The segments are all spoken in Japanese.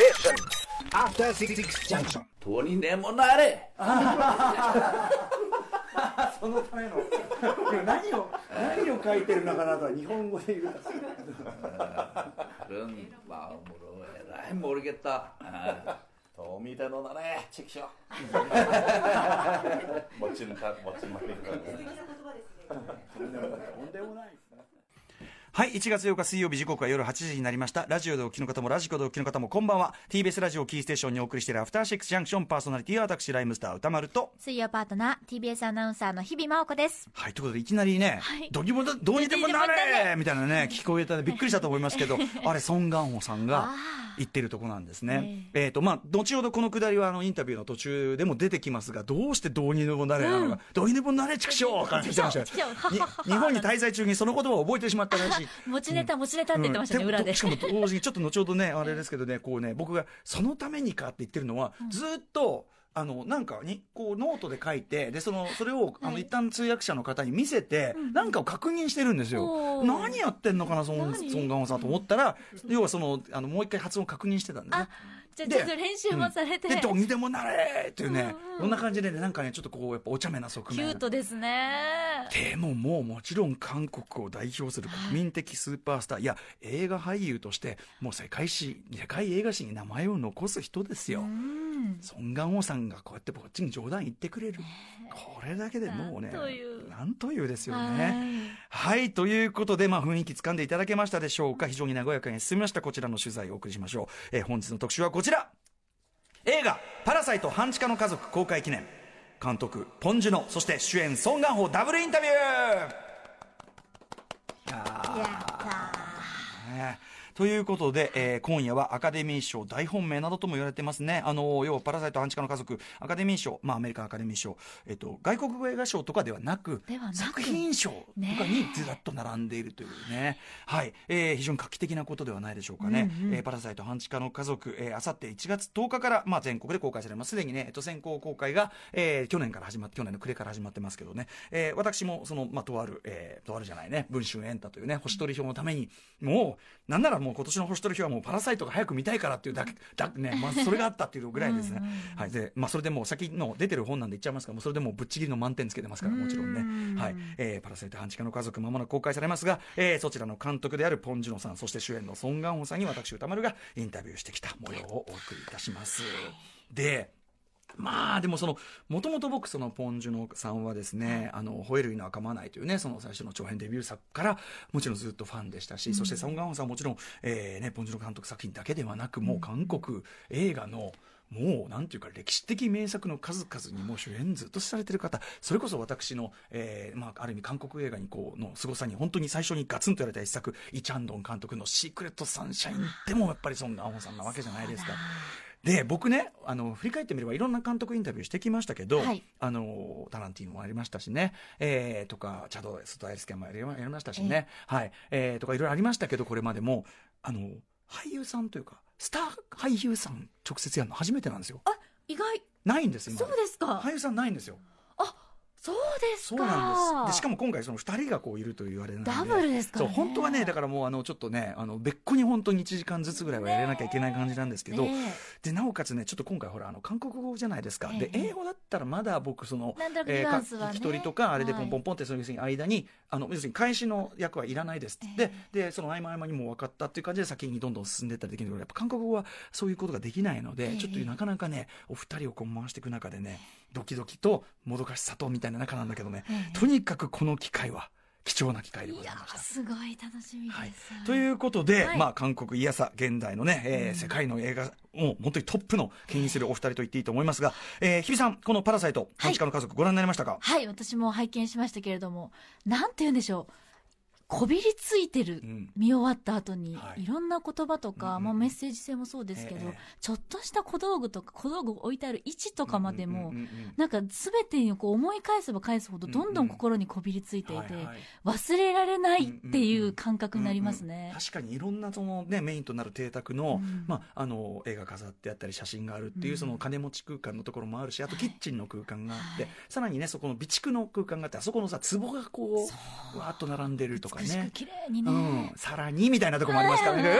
Station. After Six Junction. とにでもなれ。そのための。何を何を書いてるのかなとは日本語で言うルンバおもろえらい盛りげた。とみでのなれチキショ もちんたもちんまりとんでもないですね。はい、1月8日水曜日時刻は夜8時になりました。ラジオでお聞きの方もラジコでお聞きの方もこんばんは。TBS ラジオキーステーションにお送りしているアフターシックスジャンクションパーソナリティは私、ライムスター歌丸と。水曜パートナー TBS アナウンサーの日々真央子ですはい、ということでいきなりね、はいどどうにでもなどうにでもなれみたいなね、聞こえたんでびっくりしたと思いますけど、あれ、ソン・ガンホさんがあ言ってるとこなんですね。えっ、と、まあ、後ほどこのくだりはあのインタビューの途中でも出てきますが、どうしてどうにでもなれなのか、どうにでもなれ畜生から来て日本に滞在中にその言葉を覚えてしまったらしい。持ちネタ持ちネタって言ってましたね、裏で。しかも同時にちょっと後ほどねあれですけどねこうね僕がそのためにかって言ってるのは、ずっとあのなんかにこうノートで書いてでそのそれをあの一旦通訳者の方に見せて、なんかを確認してるんですよ。何やってんのかなその何？ソンさんと思ったら要はそのあのもう一回発音確認してたんでね。あじゃあでちょっと練習もされて、でどうにでもなれっていうね、こんな感じでねなんかねちょっとこうやっぱお茶目な側キュ面ートですね。でももうもちろん韓国を代表する国民的スーパースター、いや映画俳優としてもう世界史世界映画史に名前を残す人ですよ、うん。ソン・ガンホさんがこうやってこっちに冗談言ってくれる。これだけでもうねなんという。ですよはねはいということで、まあ、雰囲気つかんでいただけましたでしょうか。非常に和やかに進みました。こちらの取材をお送りしましょう、えー本日の特集はこちら映画「パラサイト半地下の家族」公開記念。監督ポン・ジュノそして主演ソン・ガンホダブルインタビュー。いやったねということで、えー今夜はアカデミー賞大本命などとも言われてますね。あの、要はパラサイト半地下の家族、アカデミー賞、まあアメリカンアカデミー賞、えっ、と、外国語映画賞とかではなく、なく作品賞とかにずらっと並んでいるというね。はい。えー非常に画期的なことではないでしょうかね。えーパラサイト半地下の家族、えー、あさって1月10日から、まあ全国で公開されます。すでにね、えっと、先行公開が、えー去年から始まって、去年の暮れから始まってますけどね。えー私も、その、まあ、とある、えーとあるじゃないね、文春エンタというね、星取り表のために、もう、なんならもう今年の星取り表はもうパラサイトが早く見たいからっていうだけ、だね、まあ、それがあったっていうぐらいですね。はい。で、まあ、それでもう先の出てる本なんで言っちゃいますから、もうそれでもうぶっちぎりの満点つけてますから、もちろんね。はい。えーパラサイト半地下の家族、まもなく公開されますが、えーそちらの監督であるポン・ジュノさん、そして主演のソン・ガンホさんに私、歌丸がインタビューしてきた模様をお送りいたします。で、まあでもそのもともと僕そのポン・ジュノさんはですね「あの吠える犬は噛まない」というねその最初の長編デビュー作からもちろんずっとファンでしたし、そしてソン・ガンホさんはもちろん、えーね、ポン・ジュノ監督作品だけではなくもう韓国映画のもうなんていうか歴史的名作の数々にもう主演ずっとされてる方それこそ私の、えーまあ、ある意味韓国映画にこうの凄さに本当に最初にガツンとやられた一作イ・チャンドン監督の「シークレット・サンシャイン」でもやっぱりソン・ガンホさんなわけじゃないですか。で僕ねあの振り返ってみればいろんな監督インタビューしてきましたけど、はい。あのタランティーノもありましたしね、えーとかチャド・ストアイルスケンもやりましたしね、はい。えーとかいろいろありましたけどこれまでもあの俳優さんというかスター俳優さん直接やるの初めてなんですよ。あ意外。ないんです今そうですか。俳優さんないんですよそうですそうかなんです。でしかも今回その2人がこういるというあれなんで。ダブルですからね。そう本当はねだからもうあのちょっとねあの別個に本当に1時間ずつぐらいはやらなきゃいけない感じなんですけど、ねでなおかつねちょっと今回ほらあの韓国語じゃないですか、でえ。え英語だったらまだ僕その聞き取りとかあれではい。ポンポンポンってその要するに間にあの要するに返しの役はいらないですって、ででその合間合間にもう分かったっていう感じで先にどんどん進んでいったらできるけどやっぱ韓国語はそういうことができないので、ええ。ちょっとなかなかねお二人をこう回していく中でねドキドキともどかしさとみたいな中なんだけどね、ええ。とにかくこの機会は貴重な機会でございました。すごい楽しみです、はい、ということで、はい。まあ、韓国いやさ現代のね、えー世界の映画を本当にトップの牽引するお二人と言っていいと思いますが、えー、日比さんこの「パラサイト半地下の家族」ご覧になりましたか、はい私も拝見しましたけれどもなんて言うんでしょうこびりついてる、うん。見終わった後に、はい。い、ろんな言葉とか、うんうんまあ、メッセージ性もそうですけど、ええちょっとした小道具とか小道具が置いてある位置とかまでも、うんうんうんうんなんか全てにこう思い返せば返すほどどんどん心にこびりついていて、はいはい。忘れられないっていう感覚になりますうんうん。ね。確かにいろんなその、ね、メインとなる邸宅の,、うん。まあ、あの映画飾ってあったり写真があるっていう、うん。その金持ち空間のところもあるしあとキッチンの空間があって、はい。さらにねそこの備蓄の空間があってあそこのさ壺がこうわーっと並んでるとか美しくね。綺麗にね、うん、さらにみたいなとこもありますからね。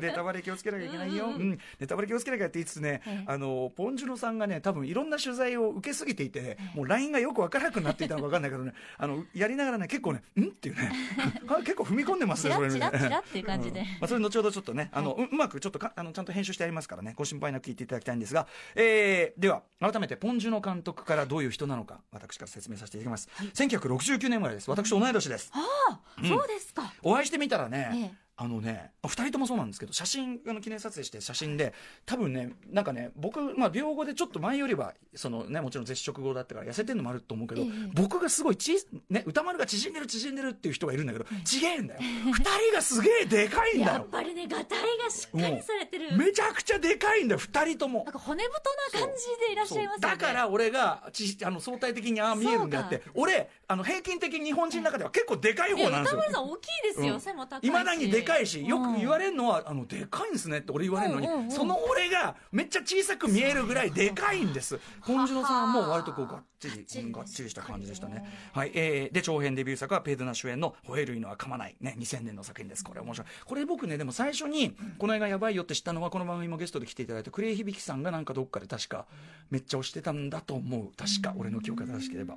ネタバレ気をつけなきゃいけないよ。ううんん、ネタバレ気をつけなきゃって言いつつねええ、あの、ポンジュノさんがね、多分いろんな取材を受けすぎていて、もう LINE がよくわからなくなっていたのかわかんないけどね、あの、やりながらね、結構ね、ん？っていうね、結構踏み込んでますね、それね。チラッチラっていう感じで。うん。まあ、それ後ほどちょっとね、あの、ううまくちょっとかあのちゃんと編集してありますからね、ご心配なく聞いていただきたいんですが、えー、では、改めてポンジュノ監督からどういう人なのか、私から説明させていただきます。1969年生まれです。私同い年です。ああ、そうですか。お会いしてみたらね、ええあのね、二人ともそうなんですけど、写真、あの記念撮影して写真で、多分ね、なんかね、僕、まあ、病後でちょっと前よりは、そのね、もちろん絶食後だったから痩せてるのもあると思うけど、ええ。僕がすごいち、ね、歌丸が縮んでる縮んでるっていう人がいるんだけど、ちげえんだよ。二人がすげえでかいんだよ。やっぱりねがたいがしっかりされてる。めちゃくちゃでかいんだよ、二人とも。なん。か骨太な感じでいらっしゃいますよね。だから俺がちあの相対的にああ見えるんであって俺あの平均的に日本人の中では結構でかい方なんですよ。歌丸さん大きいですよ、うん。背も高いし。いまだにでかいしよく言われれるのは、あのでかいんですねって俺言われるのに、その俺がめっちゃ小さく見えるぐらいでかいんです。本次郎さんはもう割とこうがっちりがっちりした感じでしたね。はいえー、で長編デビュー作はペイドナ主演の「吠える犬は噛まない」ね2000年の作品です。これ面白い。これ僕ねでも最初にこの映画やばいよって知ったのはこの番組もゲストで来ていただいたクレイ響さんがなんかどっかで確かめっちゃ推してたんだと思う。確か俺の記憶が正しければ。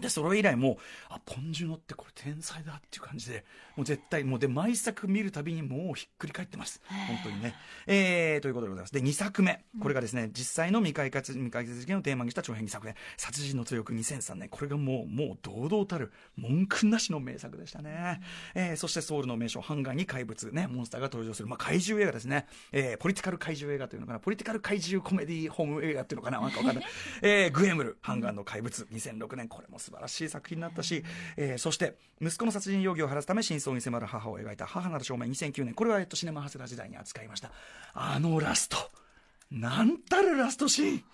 でそれ以来もうあポンジュノってこれ天才だっていう感じでもう絶対もうで毎作見るたびにもうひっくり返ってます。本当にね、えー、ということでございます。で2作目。これがですね、実際の未解決未解決事件をテーマにした長編2作目「殺人の強く2003年」これがもうもう堂々たる文句なしの名作でしたね、えーそしてソウルの名所ハンガーに怪物ねモンスターが登場する、まあ、怪獣映画ですね、えーポリティカル怪獣映画というのかな。ポリティカル怪獣コメディホーム映画っていうのかな。なんかわかんない、えーグエムルハンガーの怪物。2006年。これも素晴らしい作品になったし、えーそして息子の殺人容疑を晴らすため真相に迫る母を描いた母なる正面2009年これは、えっと、シネマハセラ時代に扱いました。あのラスト。なんたるラストシーン。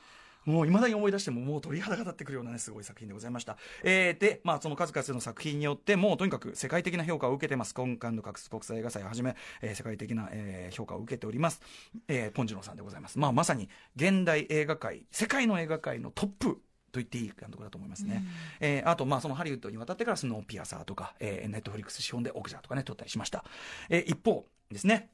もう未だに思い出してももう鳥肌が立ってくるようなねすごい作品でございました、えーでまあその数々の作品によってもうとにかく世界的な評価を受けてます。今回の各国際映画祭をはじめ、えー世界的な、えー評価を受けております、えーポンジュノさんでございます。まあまさに現代映画界世界の映画界のトップと言っていい監督だと思いますね、えーあとまあそのハリウッドに渡ってからスノーピアサーとか、えーネットフリックス資本でオクジャーとかね撮ったりしました、えー一方ですね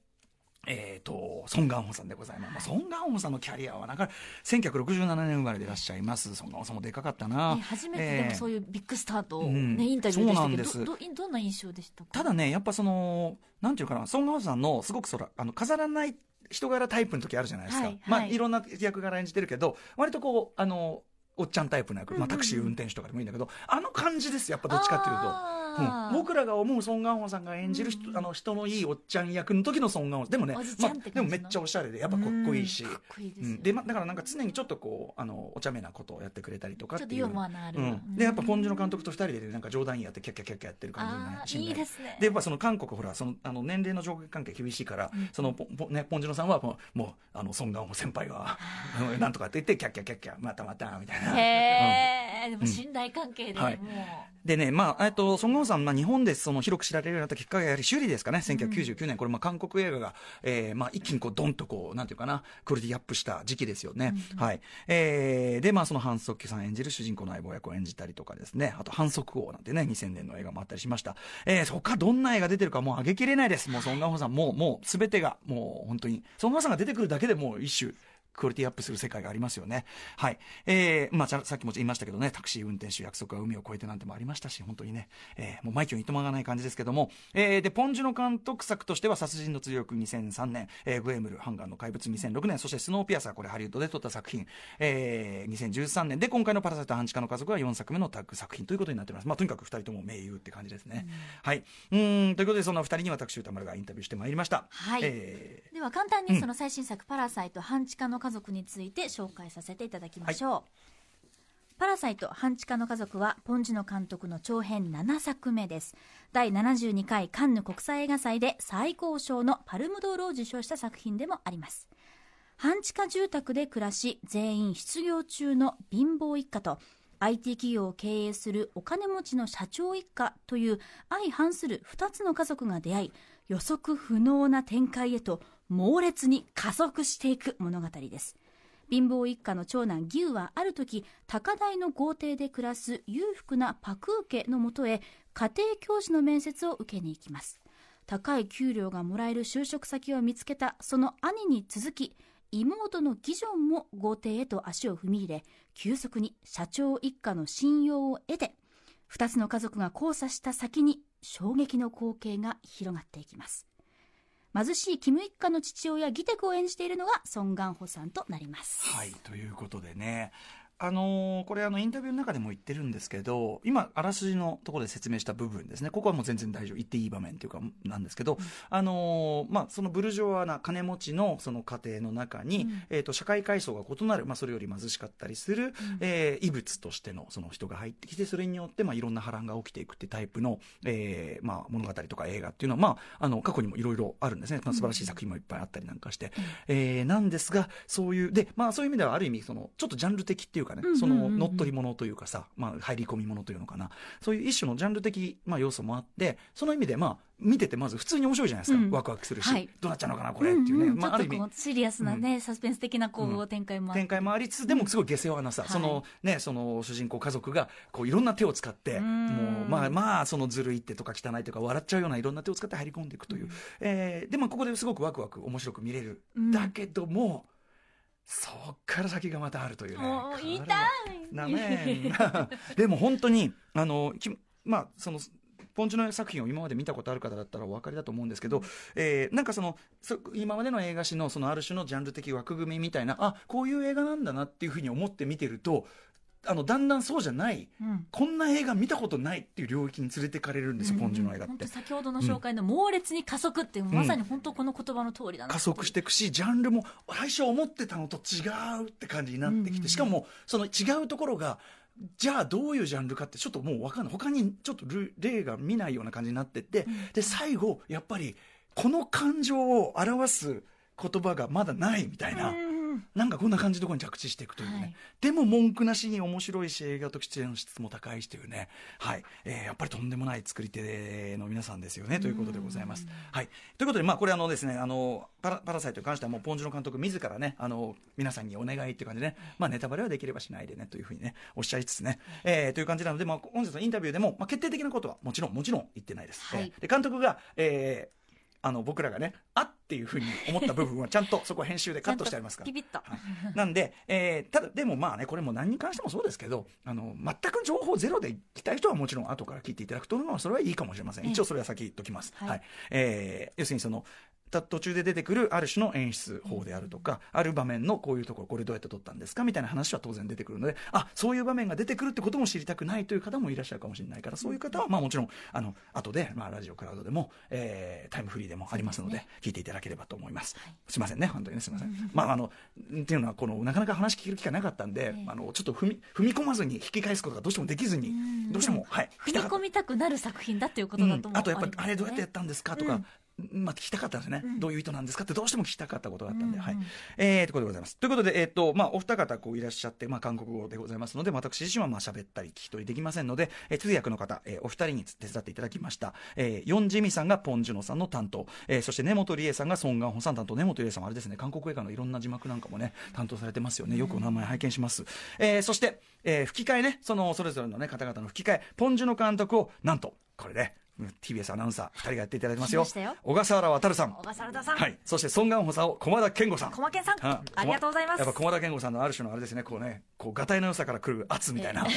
えー、とソン・ガンホさんでございます、まあ、ソン・ガンホさんのキャリアはなんか1967年生まれでいらっしゃいます。ソン・ガンホさんもでかかったな、ね初めてでもそういうビッグスターと、ねうん。インタビューでしたけどそうなんどどどんな印象でしたか？ただねやっぱそのなんていうかなソン・ガンホさんのすごくそらあの飾らない人柄タイプの時あるじゃないですか、はいまあ、はいいろんな役柄演じてるけど割とこうあのおっちゃんタイプの役、まあ、タクシー運転手とかでもいいんだけどあの感じですやっぱどっちかっていうと。僕らが思うソン・ガンホさんが演じる人,、うん。あの人のいいおっちゃん役の時のソン・ガンホでもねまあ、でもめっちゃおしゃれでやっぱかっこいいし、うん。かっこいいでだからなんか常にちょっとこうあのお茶目なことをやってくれたりとかってというでやっぱポンジュの監督と二人でなんか冗談やってキャッキャッキャッキャやってる感じのねーンいいですね。でやっぱその韓国ほらそのあの年齢の上下関係厳しいから、うん。そのポポねポンジュノさんはもうもうあのソン・ガンホ先輩がうんなんとかって言ってキャッキャッキャッキャまたまたみたいな。へえ、でも信頼関係でもう、はいでね、まあ、えっと、ソン・ガンホさん、まあ、日本でその広く知られるようになったきっかけはやはり修理ですかね、1999年、これ、まあ、韓国映画が、えーまあ、一気にこう、ドンとこう、なんていうかな、クオリティアップした時期ですよね。はい。えーで、まあ、そのハン・ソッキュさん演じる主人公の相棒役を演じたりとかですね、あと、反則王なんてね、2000年の映画もあったりしました。えー、他どんな映画出てるかもう上げきれないです。もう、ソン・ガンホさん、もう、もう、すべてが、もう、本当に、ソン・ガンホさんが出てくるだけでもう、一種、クオリティアップする世界がありますよね。はい。えー、まあ、ささっきも言いましたけどね、タクシー運転手約束は海を越えてなんてもありましたし、本当にね、えー、もう枚挙にいとまがない感じですけども、えー、で、ポンジュの監督作としては、殺人の追憶2003年、えー、グエムル、ハンガーの怪物2006年、そしてスノーピアサー、これハリウッドで撮った作品、えー、2013年で、今回のパラサイト半地下の家族は4作目のタッグ作品ということになっております。まあ、とにかく2人とも名優って感じですね。はい。うーん、ということで、そんな2人に私、歌丸がインタビューしてまいりました。はいえーでは簡単にその最新作「パラサイト半地下の家族」について紹介させていただきましょう、パラサイト半地下の家族はポンジュノ監督の長編7作目です。第72回カンヌ国際映画祭で最高賞のパルムドールを受賞した作品でもあります。半地下住宅で暮らし全員失業中の貧乏一家と IT 企業を経営するお金持ちの社長一家という相反する2つの家族が出会い予測不能な展開へと猛烈に加速していく物語です。貧乏一家の長男ギウはある時高台の豪邸で暮らす裕福なパクー家のもとへ家庭教師の面接を受けに行きます。高い給料がもらえる就職先を見つけたその兄に続き妹のギジョンも豪邸へと足を踏み入れ急速に社長一家の信用を得て2つの家族が交差した先に衝撃の光景が広がっていきます。貧しいキム一家の父親ギテクを演じているのがソン・ガンホさんとなります。はいということでね。あのーこれあのインタビューの中でも言ってるんですけど今あらすじのところで説明した部分ですね。ここはもう全然大丈夫。言っていい場面というかなんですけど、あのーまあ、そのブルジョワな金持ちのその家庭の中に、うん。えー、と社会階層が異なる、まあ、それより貧しかったりする、えー異物としてのその人が入ってきてそれによって、まあ、いろんな波乱が起きていくってタイプの、えーまあ、物語とか映画っていうのは、まあ、あの過去にもいろいろあるんですね、まあ、素晴らしい作品もいっぱいあったりなんかして、えーなんですがそういうで、まあ、そういう意味ではある意味そのちょっとジャンル的っていうかね、うんうんうんうん。その乗っ取り物というかさ、まあ、入り込み物というのかな。そういう一種のジャンル的、まあ、要素もあってその意味で、まあ、見ててまず普通に面白いじゃないですか、うん。ワクワクするし、はい。どうなっちゃうのかなこれっていうね、んんまあ、ある意味。シリアスなね、サスペンス的なこう、うん。展開もあって。展開もありつつでもすごい下世話なさ、はい。そのねその主人公家族がこういろんな手を使ってうん。もうまあまあそのずるいってとか汚いとか笑っちゃうようないろんな手を使って入り込んでいくという、えーでもここですごくワクワク面白く見れる、うん。だけどもそっから先がまたあるというね。もう言い でも本当にあのきまあそのポンチの作品を今まで見たことある方だったらお分かりだと思うんですけど、えーなんかそのそ今までの映画史のそのある種のジャンル的枠組みみたいなあこういう映画なんだなっていうふうに思って見てるとあのだんだんそうじゃないうん。こんな映画見たことないっていう領域に連れてかれるんですよ、ポンジュの映画って。先ほどの紹介の猛烈に加速っていう、まさに本当この言葉の通りだな加速していくしジャンルも最初思ってたのと違うって感じになってきて、しかもその違うところがじゃあどういうジャンルかってちょっともう分かんない。他にちょっとル例が見ないような感じになってって、で最後やっぱりこの感情を表す言葉がまだないみたいな。うんなんかこんな感じのところに着地していくというね、はい。でも文句なしに面白いし映画としての質も高いしというね、はい。えーやっぱりとんでもない作り手の皆さんですよね。ということでございます。はい、ということで、まあ、これあのですねあのパラパラサイトに関してはもうポンジュの監督自らねあの皆さんにお願いっていう感じでね、まあ、ネタバレはできればしないでねというふうにねおっしゃいつつね、えーという感じなので、まあ、本日のインタビューでも、まあ、決定的なことはもちろんもちろん言ってないです。はい。えーで監督が、えーあの僕らがねあっていうふうに思った部分はちゃんとそこは編集でカットしてありますからピピッと、はいなんで、えーただ、でもまあね、これも何に関してもそうですけど、あの、全く情報ゼロで来たい人はもちろん後から聞いていただくというのは、それはいいかもしれません。ええ一応それは先言っときます。はいはい。えー要するにその、た途中で出てくるある種の演出法であるとか、ある場面のこういうところこれどうやって撮ったんですかみたいな話は当然出てくるのであそういう場面が出てくるってことも知りたくないという方もいらっしゃるかもしれないからそういう方はまあもちろんあの後で、まあ、ラジオクラウドでも、えータイムフリーでもありますので聞いていただければと思います、はい。すいませんね本当にねすいません、まああのっていうのはこのなかなか話聞ける機会なかったんで、ええ。あのちょっと踏み踏み込まずに引き返すことがどうしてもできずにん。どうしてもはい踏み込みたくなる作品だっていうことだと思う、うん。あとやっぱりあれどうやってやったんですかとか、まあ、聞きたかったんですね、どういう意図なんですかってどうしても聞きたかったことがあったんで、うんうんはい。えー、ということでございます。ということで、えーとまあ、お二方こういらっしゃって、まあ、韓国語でございますので私自身はまあ喋ったり聞き取りできませんので、えー通訳の方、えーお二人に手伝っていただきました、えー、ヨン・ジミさんがポン・ジュノさんの担当、えーそして根本理恵さんがソン・ガンホさん担当。根本理恵さんはあれですね韓国映画のいろんな字幕なんかもね担当されてますよね。よくお名前拝見します、えーそして、えー吹き替えねそのそれぞれの、ね、方々の吹き替えポン・ジュノ監督をなんとこれね TBS アナウンサー2人がやっていただいてますよ。小笠原渉さん。小笠原さん、はい、そしてソン・ガンホさんを駒田健吾さん。駒健さん。あありがとうございます。やっぱ駒田健吾さんのある種のあれですねこうねこうがたいの良さから来る圧みたいな。こ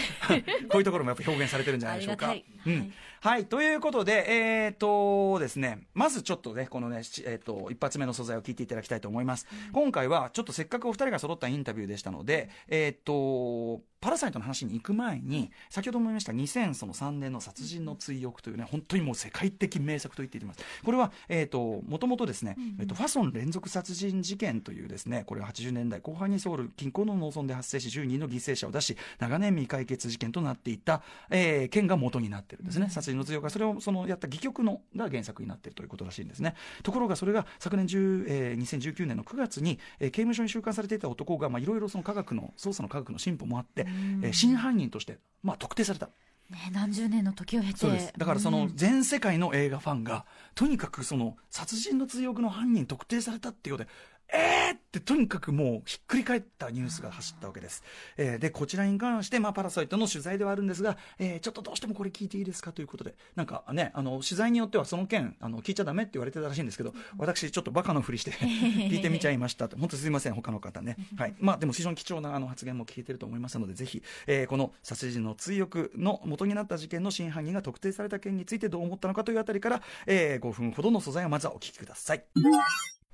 ういうところもやっぱ表現されてるんじゃないでしょうか。うんはい、ということで、えー、とですね、まずちょっとね、このね、しえー、と一発目の素材を聞いていただきたいと思います。今回は、ちょっとせっかくお二人が揃ったインタビューでしたので、えー、とパラサイトの話に行く前に、先ほども言いました2003年の殺人の追憶というね、本当にもう世界的名作と言っています。これは、えー、ともともとですね、えー、とファソン連続殺人事件というですね、これは80年代後半にソウル近郊の農村で発生し、10人の犠牲者を出し、長年未解決事件となっていた、えー件が元になってるんですね。殺人の追憶が、それをそのやった戯曲のが原作になっているということらしいんですね。ところがそれが昨年10、えー2019年の9月に、えー刑務所に収監されていた男が、まあ、いろいろその科学の、捜査の科学の進歩もあって、えー真犯人として、まあ、特定された。ね、何十年の時を経てそうですだからその全世界の映画ファンがとにかくその殺人の追憶の犯人特定されたっていうのでえーってとにかくもうひっくり返ったニュースが走ったわけです。えーで、こちらに関して、まあ、パラサイトの取材ではあるんですが、えーちょっとどうしてもこれ聞いていいですかということで、なんかね、あの、取材によってはその件、あの、聞いちゃダメって言われてたらしいんですけど、私ちょっとバカのふりして 聞いてみちゃいましたと。本当すいません、他の方ね。はい。まあ、でも非常に貴重なあの発言も聞いてると思いますので、ぜひ、えーこの殺人の追憶の元になった事件の真犯人が特定された件についてどう思ったのかというあたりから、えー5分ほどの素材をまずはお聞きください。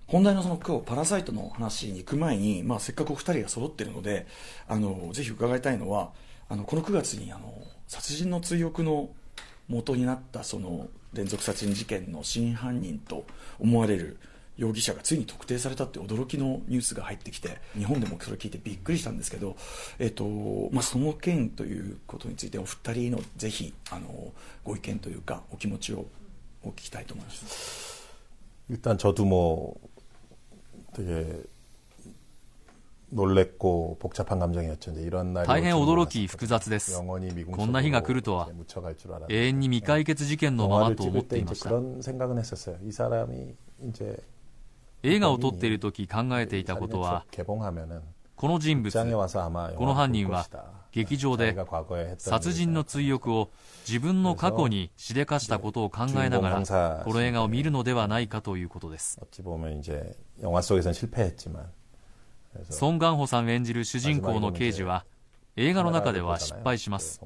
本題のその今日パラサイトの話に行く前に、まあ、せっかくお二人が揃ってるのであのぜひ伺いたいのはあのこの9月にあの殺人の追憶の元になったその連続殺人事件の真犯人と思われる容疑者がついに特定されたって驚きのニュースが入ってきて日本でもそれ聞いてびっくりしたんですけど、えっとまあ、その件ということについてお二人のぜひあのご意見というかお気持ちをお聞きたいと思います。 일단 저도 뭐 되게 놀랬고 복잡한 감정이었죠. 이제 이런 날이 大変 올 줄은 驚き複雑です 영원히 미궁 こんな日が来るとは 속으로 이제 묻혀갈 줄 알았는데 永遠に未解決事件のまま 영화를 と思っ 찍을 て 때 いま 이제 した 그런 생각은 했었어요. 이 사람이 이제 映画を撮っている時考えていたこと 사진을 は 개봉하면은 この人物 극장에 와서 아마 この 영화를 犯 볼 人は 것이다. 劇場で殺人の追憶を自分の過去にしでかしたことを考えながらこの映画を見るのではないかということです。ソン・ガンホさん演じる主人公の刑事は映画の中では失敗します。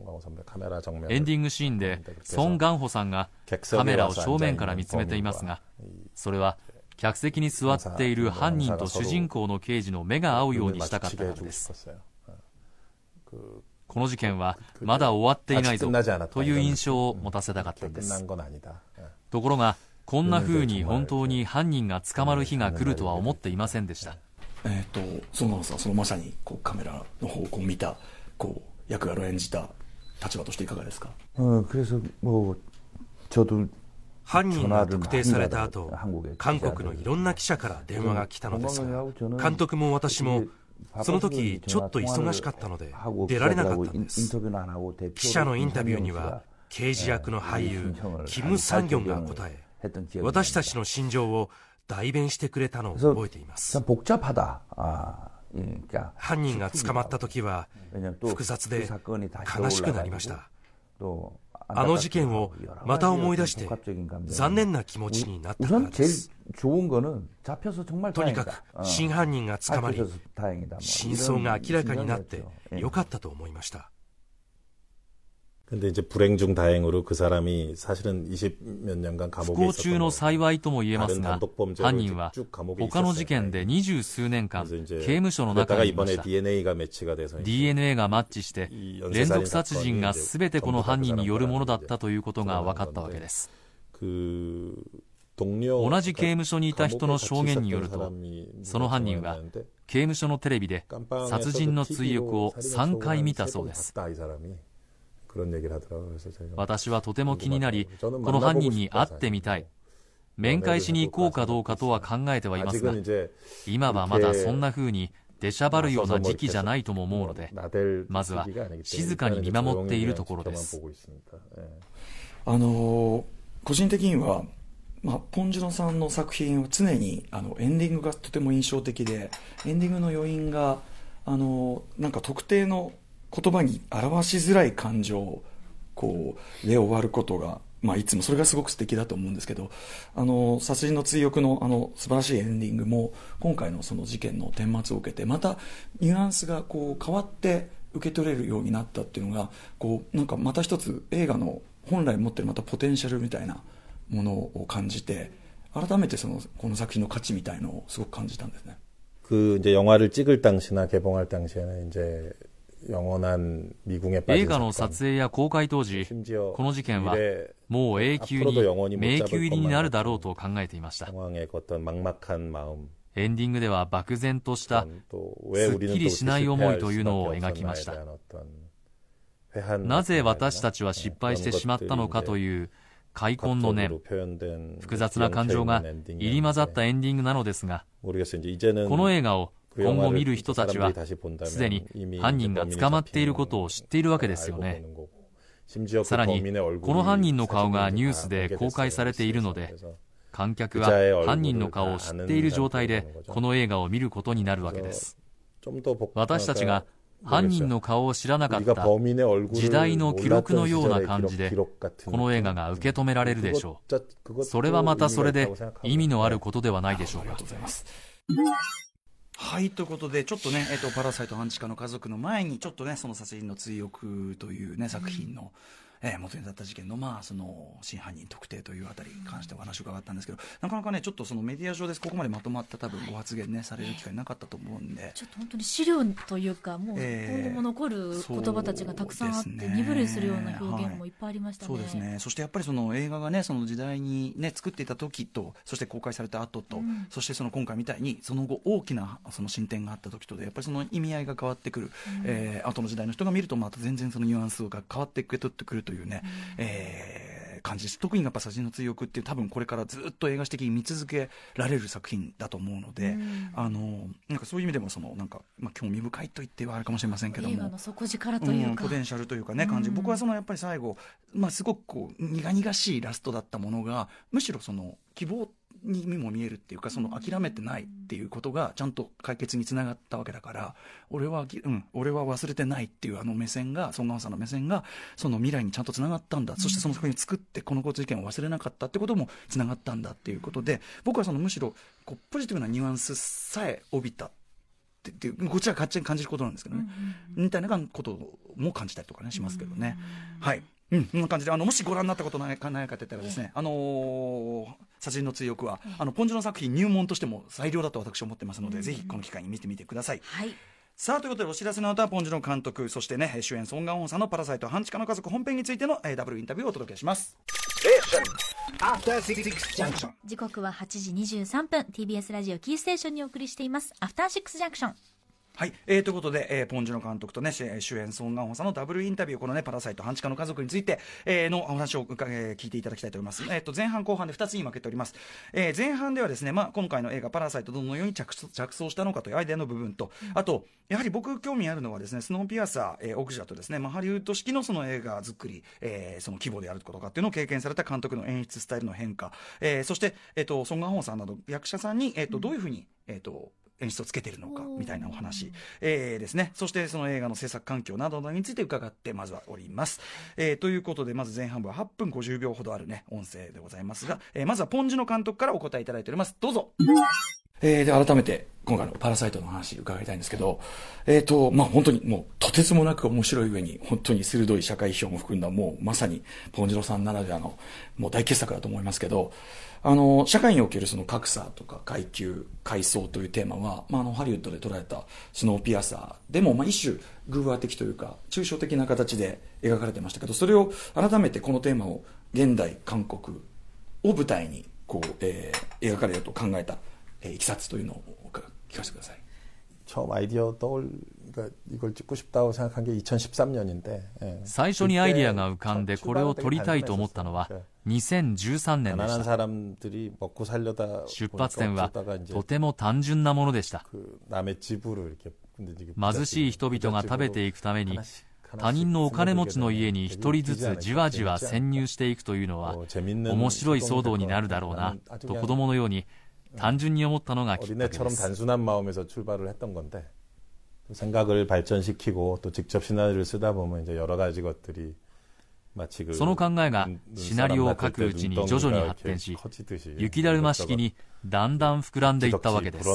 エンディングシーンでソン・ガンホさんがカメラを正面から見つめていますがそれは客席に座っている犯人と主人公の刑事の目が合うようにしたかったからです。この事件はまだ終わっていないぞという印象を持たせたかったん 그게 です 끝난 건 아니다. 예. ところがこんな風に本当に犯人が捕まる日が来るとは思っていませんでしたえー、とそのさんそのまさにこうカメラの方向を見たこう役柄を演じた立場としていかがですか 어, 그래서 뭐 저도 犯人が特定された後 한국에 韓国のいろんな記者から電話が来たのですが 건강하고 저는 監督も私も 바빠서 その時ちょっと忙しかったので出られなかったんです。記者のインタビューには刑事役の俳優キム・サンギョンが答え私たちの心情を代弁してくれたのを覚えています。犯人が捕まった時は複雑で悲しくなりました。あの事件をまた思い出して残念な気持ちになったからです。とにかく真犯人が捕まり真相が明らかになってよかったと思いました。 근데 이제 불행 중 다행으로 그 사람이 사실은 20몇 년간 不 감옥에 幸中の 있었던 幸いとも言えますが 다른 단독 범죄로 犯人は 쭉 감옥에 他の事 있었어요. 件で二十数年間 그래서 刑 이제 務所の中 그러다가 にいまし 이번에 た DNA가 매치가 돼서 이제 DNA がマッチして이 연쇄살인 連続殺人が 사건이 全てこの 전부 다 犯人によるものだっ 그 たということが分かったわけです 그 동료 同じ刑務所にいた人の証言によるとその犯人は刑務所のテレビで殺人の追憶を3回見たそうです 私はとても気になり、この犯人に会ってみたい。面会しに行こうかどうかとは考えてはいますが、今はまだそんなふうに出しゃばるような時期じゃないとも思うので、まずは静かに見守っているところです。あの個人的には、まあ、ポン・ジュノさんの作品を常にあのエンディングがとても印象的でエンディングの余韻があのなんか特定の言葉に表しづらい感情をこうで終わることが、まあ、いつもそれがすごく素敵だと思うんですけどあの殺人の追憶のあの素晴らしいエンディングも今回のその事件の顛末を受けてまたニュアンスがこう変わって受け取れるようになったっていうのがこうなんかまた一つ映画の本来持ってるまたポテンシャルみたいなものを感じて改めてそのこの作品の価値みたいのをすごく感じたんですね。 그 이제 영화를 찍을 당시나 개봉할 당시에는 이제 영원한 미궁에 映画の撮影や公開当時、この事件はもう永久に迷宮入りになるだろうと考えていました。エンディングでは漠然としたすっきりしない思いというのを描きました。なぜ私たちは失敗してしまったのかという開墾の念、複雑な感情が入り混ざったエンディングなのですが、この映画を今後見る人たちはすでに犯人が捕まっていることを知っているわけですよね。さらにこの犯人の顔がニュースで公開されているので観客は犯人の顔を知っている状態でこの映画を見ることになるわけです。私たちが犯人の顔を知らなかった時代の記録のような感じでこの映画が受け止められるでしょう。それはまたそれで意味のあることではないでしょうか。はいということでちょっとね、えっと、パラサイト半地下の家族の前にちょっとねその殺人の追憶というね作品の、えー、元になった事件の,、まあその真犯人特定というあたりに関してお話を伺ったんですけど、なかなかね、ちょっとそのメディア上です、ここまでまとまった多分ご発言ね、される機会なかったと思うんで、ちょっと本当に資料というか、もう今後も残る言葉たちがたくさんあって、身震いするような表現もいっぱいありました、ね。そうですね、そしてやっぱりその映画がね、その時代にね、作っていた時と、そして公開された後と、うん、そしてその今回みたいに、その後、大きなその進展があった時とで、やっぱりその意味合いが変わってくる、うん、えー、後の時代の人が見ると、また全然そのニュアンスが変わってくれてくるというね、うんえー、感じです。特にやっぱ写真の追憶っていう多分これからずっと映画史的に見続けられる作品だと思うので、うん、あのなんかそういう意味でもそのなんか、まあ、興味深いと言ってはあるかもしれませんけども映画の底力というか、うん、ポテンシャルというかね感じ、僕はそのやっぱり最後、まあ、すごくこう苦々しいラストだったものがむしろその希望にも見えるっていうかその諦めてないっていうことがちゃんと解決につながったわけだから俺は、うん、俺は忘れてないっていうあの目線が孫ンさんの目線がその未来にちゃんとつながったんだ、そしてその作品を作ってこの交通事件を忘れなかったってこともつながったんだっていうことで僕はそのむしろこうポジティブなニュアンスさえ帯びたっていうこっちは勝手に感じることなんですけどね、みたいなことも感じたりとかねしますけどね。はいうん、そんな感じで、あの、もしご覧になったことないかないかって言ったらですね、あのー、殺人の追憶は、あの、ポンジュの作品入門としても最良だと私は思ってますので、ぜひこの機会に見てみてください。はい。さあということでお知らせの後はポンジュの監督そしてね主演ソン・ガンホンさんの「パラサイト半地下の家族」本編についての、えー、ダブルインタビューをお届けします。時刻は8時23分 TBS ラジオキーステーションにお送りしています「アフターシックスジャンクション」はい、えー、ということで、えー、ポンジュの監督とね、主演、ソン・ガンホさんのダブルインタビュー、このね、パラサイト、半地下の家族について、えー、のお話を、えー、聞いていただきたいと思います。えっ、ー、と、前半後半で2つに分けております。えー、前半ではですね、まあ、今回の映画、パラサイト、どのように着着想したのかというアイデアの部分と、あと、やはり僕興味あるのはですね、スノーピアサー、えー、オクジャとですね、まあ、ハリウッド式のその映画作り、えー、その規模であることかっていうのを経験された監督の演出スタイルの変化、えー、そして、えっ、ー、と、ソン・ガンホさんなど役者さんに、えっ、ー、と、どういうふうに、えっ、ー、と、演出をつけてるのかみたいなお話、えー、ですね。そしてその映画の制作環境などについて伺ってまずはおります、えー、ということでまず前半部は8分50秒ほどあるね音声でございますが、えー、まずはポンジュの監督からお答えいただいております。どうぞ。えー、で、改めて、今回のパラサイトの話伺いたいんですけど、えっ、ー、と、まあ、本当にもう、とてつもなく面白い上に、本当に鋭い社会批評も含んだ、もう、まさに、ポンジロさんならではの、もう大傑作だと思いますけど、あの、社会におけるその格差とか階級、階層というテーマは、まあ、あの、ハリウッドで捉えたスノーピアサーでも、まあ、一種、グーワー的というか、抽象的な形で描かれてましたけど、それを改めてこのテーマを、現代韓国を舞台に、こう、えー、描かれると考えた、えー、いきさつというのを聞かせてください。 처음아이디어떠올그러니까이걸찍고싶다고생각한게2013년인데最初にアイディアが浮かんでこれを撮りたいと思ったのは2013年でした出発点はとても単純なものでした貧しい人々が食べていくために他人のお金持ちの家に一人ずつじわじわ潜入していくというのは面白い騒動になるだろうなと子供のように 単純に思ったのがきっかけです。단순한마음에서출발을했던건데생각을발전시키고또직접시나리오를쓰다보면이제여러가지것들이その考えがシナリオを書くうちに徐々に発展し雪だるま式にだんだん膨らんでいったわけですそ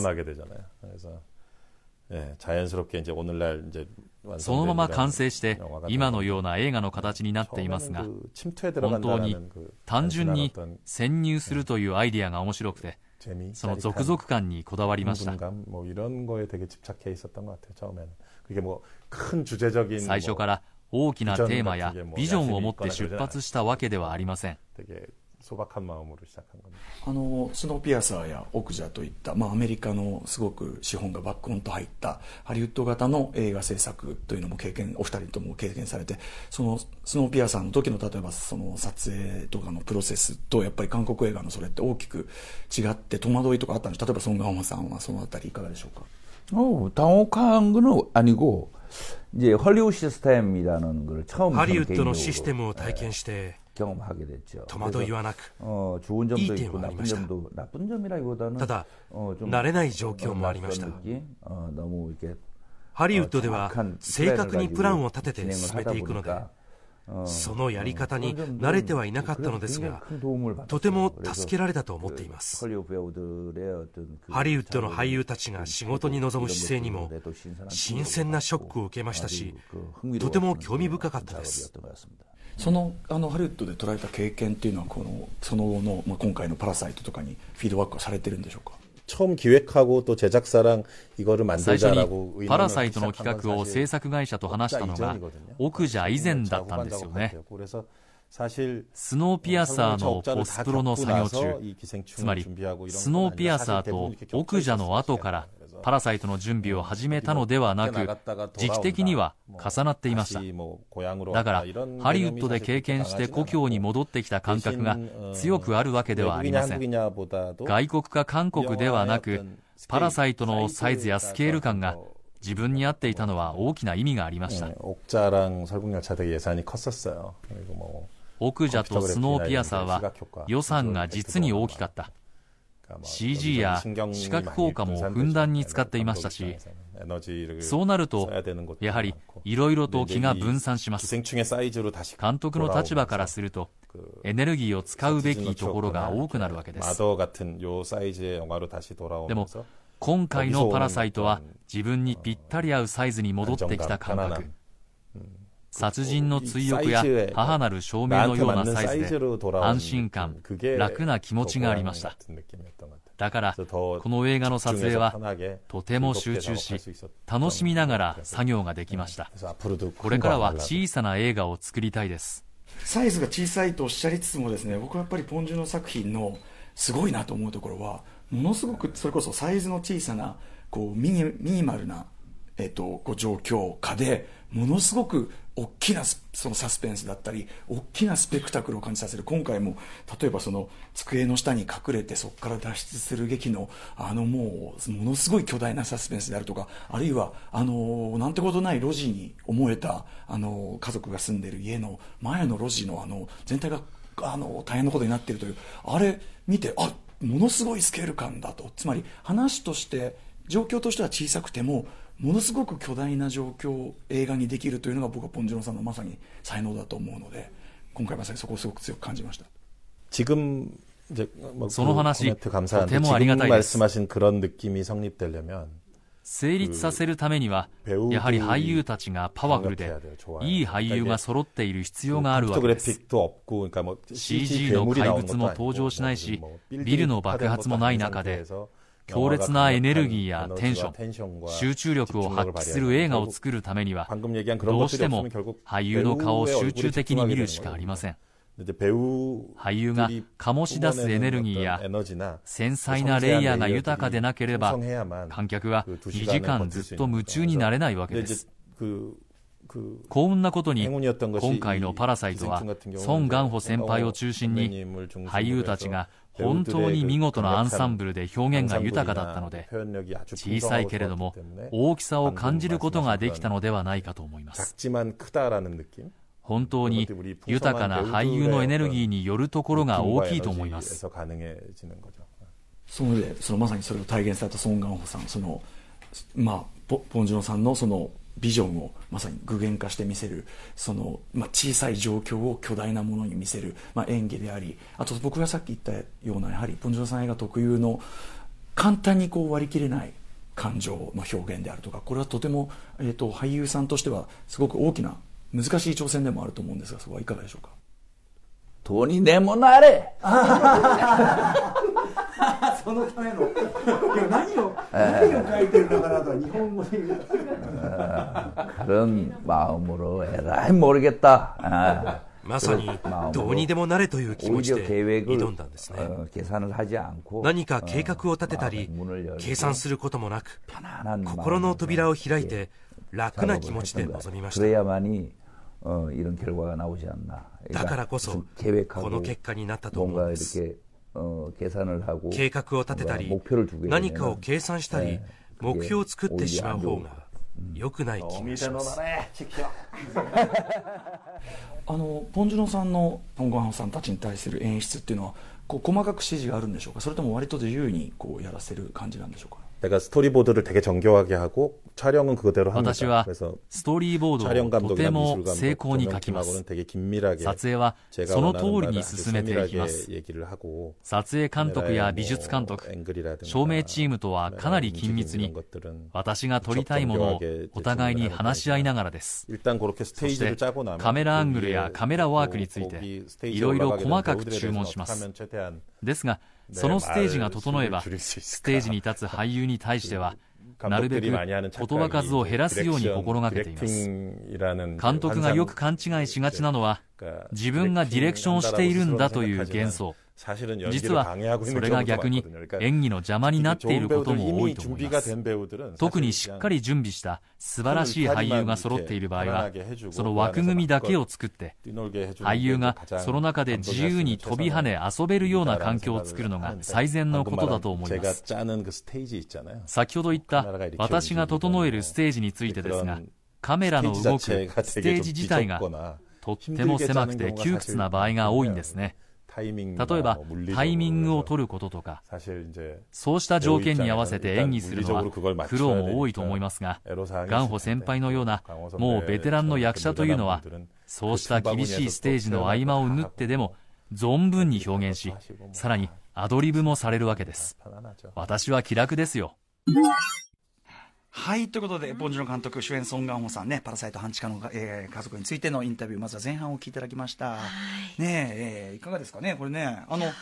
のまま完成して今のような映画の形になっていますが本当に単純に潜入するというアイディアが面白くて その続々感にこだわりました最初から大きなテーマやビジョンを持って出発したわけではありませんあのスノーピアサーやオクジャといった、まあ、アメリカのすごく資本がバックオンと入ったハリウッド型の映画制作というのも経験お二人とも経験されてそのスノーピアサーの時の例えばその撮影とかのプロセスとやっぱり韓国映画のそれって大きく違って戸惑いとかあったんです例えばソン・ガンホさんはそのあたりいかがでしょうか어당혹한건아니고이제헐리우드시스템이라는걸처음ハリウッドのシステムを体験して 戸惑いはなくいい点はありましたただ慣れない状況もありましたハリウッドでは正確にプランを立てて進めていくのでそのやり方に慣れてはいなかったのですがとても助けられたと思っていますハリウッドの俳優たちが仕事に臨む姿勢にも新鮮なショックを受けましたしとても興味深かったですそのあのハリウッドで捉えた経験っていうのはこのその後の、まあ、今回の「パラサイト」とかにフィードバックはされてるんでしょうか처음기획하고또제작사랑이거를만들자라고パラサイトの企画を制作会社と話したのが奥者以前だったんですよね。スノーピアサーのポスプロの作業中、つまりスノーピアサーと奥者の後から パラサイトの準備を始めたのではなく、時期的には重なっていました。だから、ハリウッドで経験して故郷に戻ってきた感覚が強くあるわけではありません。外国か韓国ではなく、パラサイトのサイズやスケール感が自分に合っていたのは大きな意味がありました。奥者とスノーピアサーは予算が実に大きかった。CG や視覚効果もふんだんに使っていましたし、そうなると、やはりいろいろと気が分散します。監督の立場からすると、エネルギーを使うべきところが多くなるわけです。でも、今回のパラサイトは自分にぴったり合うサイズに戻ってきた感覚。殺人の追憶や母なる証明のようなサイズで安心感、楽な気持ちがありました。だから、この映画の撮影はとても集中し、楽しみながら作業ができました。これからは小さな映画を作りたいです。サイズが小さいとおっしゃりつつもですね、僕はやっぱりポンジュの作品のすごいなと思うところは、ものすごくそれこそサイズの小さなこうミニミニマルな、えっと、こう状況下でものすごく大きなそのサスペンスだったり大きなスペクタクルを感じさせる。今回も例えばその机の下に隠れてそこから脱出する劇のあのもうものすごい巨大なサスペンスであるとかあるいはあのなんてことない路地に思えたあの家族が住んでる家の前の路地のあの全体があの大変なことになっているというあれ見てあものすごいスケール感だと。つまり話として状況としては小さくてもものすごく巨大な状況を映画にできるというのが僕はポン・ジュノさんのまさに才能だと思うので今回まさにそこをすごく強く感じました。その話、とてもありがたいです。成立させるためには、やはり俳優たちがパワフルで、いい俳優が揃っている必要があるわけです。CG の怪物も登場しないし、ビルの爆発もない中で、強烈なエネルギーやテンション、集中力を発揮する映画を作るためには、どうしても俳優の顔を集中的に見るしかありません。俳優が醸し出すエネルギーや繊細なレイヤーが豊かでなければ観客は2時間ずっと夢中になれないわけです幸運なことに今回の「パラサイト」はソン・ガンホ先輩を中心に俳優たちが本当に見事なアンサンブルで表現が豊かだったので小さいけれども大きさを感じることができたのではないかと思います。本当に豊かな俳優のエネルギーによるところが大きいと思います。そのでそのまさにそれを体現されたソン・ガンホさんその、まあ、ポポン・ジュノさんのそのビジョンをまさに具現化して見せるその、まあ、小さい状況を巨大なものに見せる、まあ、演技でありあと僕がさっき言ったようなやはりポンジョさん映画特有の簡単にこう割り切れない感情の表現であるとかこれはとても、えーと、俳優さんとしてはすごく大きな難しい挑戦でもあると思うんですがそこはいかがでしょうか？とにでもなれ！そのための。何を何を書いてるのかなと日本語で言う그런마음으로에라이모르겠다まさにどうにでもなれという気持ちで挑んだんですね何か計画を立てたり計算することもなく心の扉を開いて楽な気持ちで臨みましただからこそこの結果になったと思うんです 計画を立てたり何かを計算したり目標を作ってしまう方が 良くない気がしますあのポン・ジュノさんのポン・ゴハンさんたちに対する演出っていうのはこう細かく指示があるんでしょうかそれとも割と自由にこうやらせる感じなんでしょうか 내가 스토리보드를 되게 정교하게 하고 私はストーリーボードをとても精巧に書きます。撮影はその通りに進めていきます。撮影監督や美術監督、照明チームとはかなり緊密に、私が撮りたいものをお互いに話し合いながらです。そしてカメラアングルやカメラワークについて、いろいろ細かく注文します。ですが、そのステージが整えば、ステージに立つ俳優に対しては、なるべく言葉数を減らすように心がけています。監督がよく勘違いしがちなのは、自分がディレクションしているんだという幻想。実はそれが逆に演技の邪魔になっていることも多いと思います。特にしっかり準備した素晴らしい俳優が揃っている場合はその枠組みだけを作って俳優がその中で自由に飛び跳ね遊べるような環境を作るのが最善のことだと思います。先ほど言った私が整えるステージについてですがカメラの動くステージ自体がとっても狭くて窮屈な場合が多いんですね例えばタイミングを取ることとかそうした条件に合わせて演技するのは苦労も多いと思いますがガンホ先輩のようなもうベテランの役者というのはそうした厳しいステージの合間を縫ってでも存分に表現しさらにアドリブもされるわけです。私は気楽ですよはい、ということで、ボンジュの監督、主演ソン・ガンホさんね、パラサイト半地下の、えー、家族についてのインタビュー、まずは前半を聞いていただきました。ねえー、いかがですかね、これね、あの、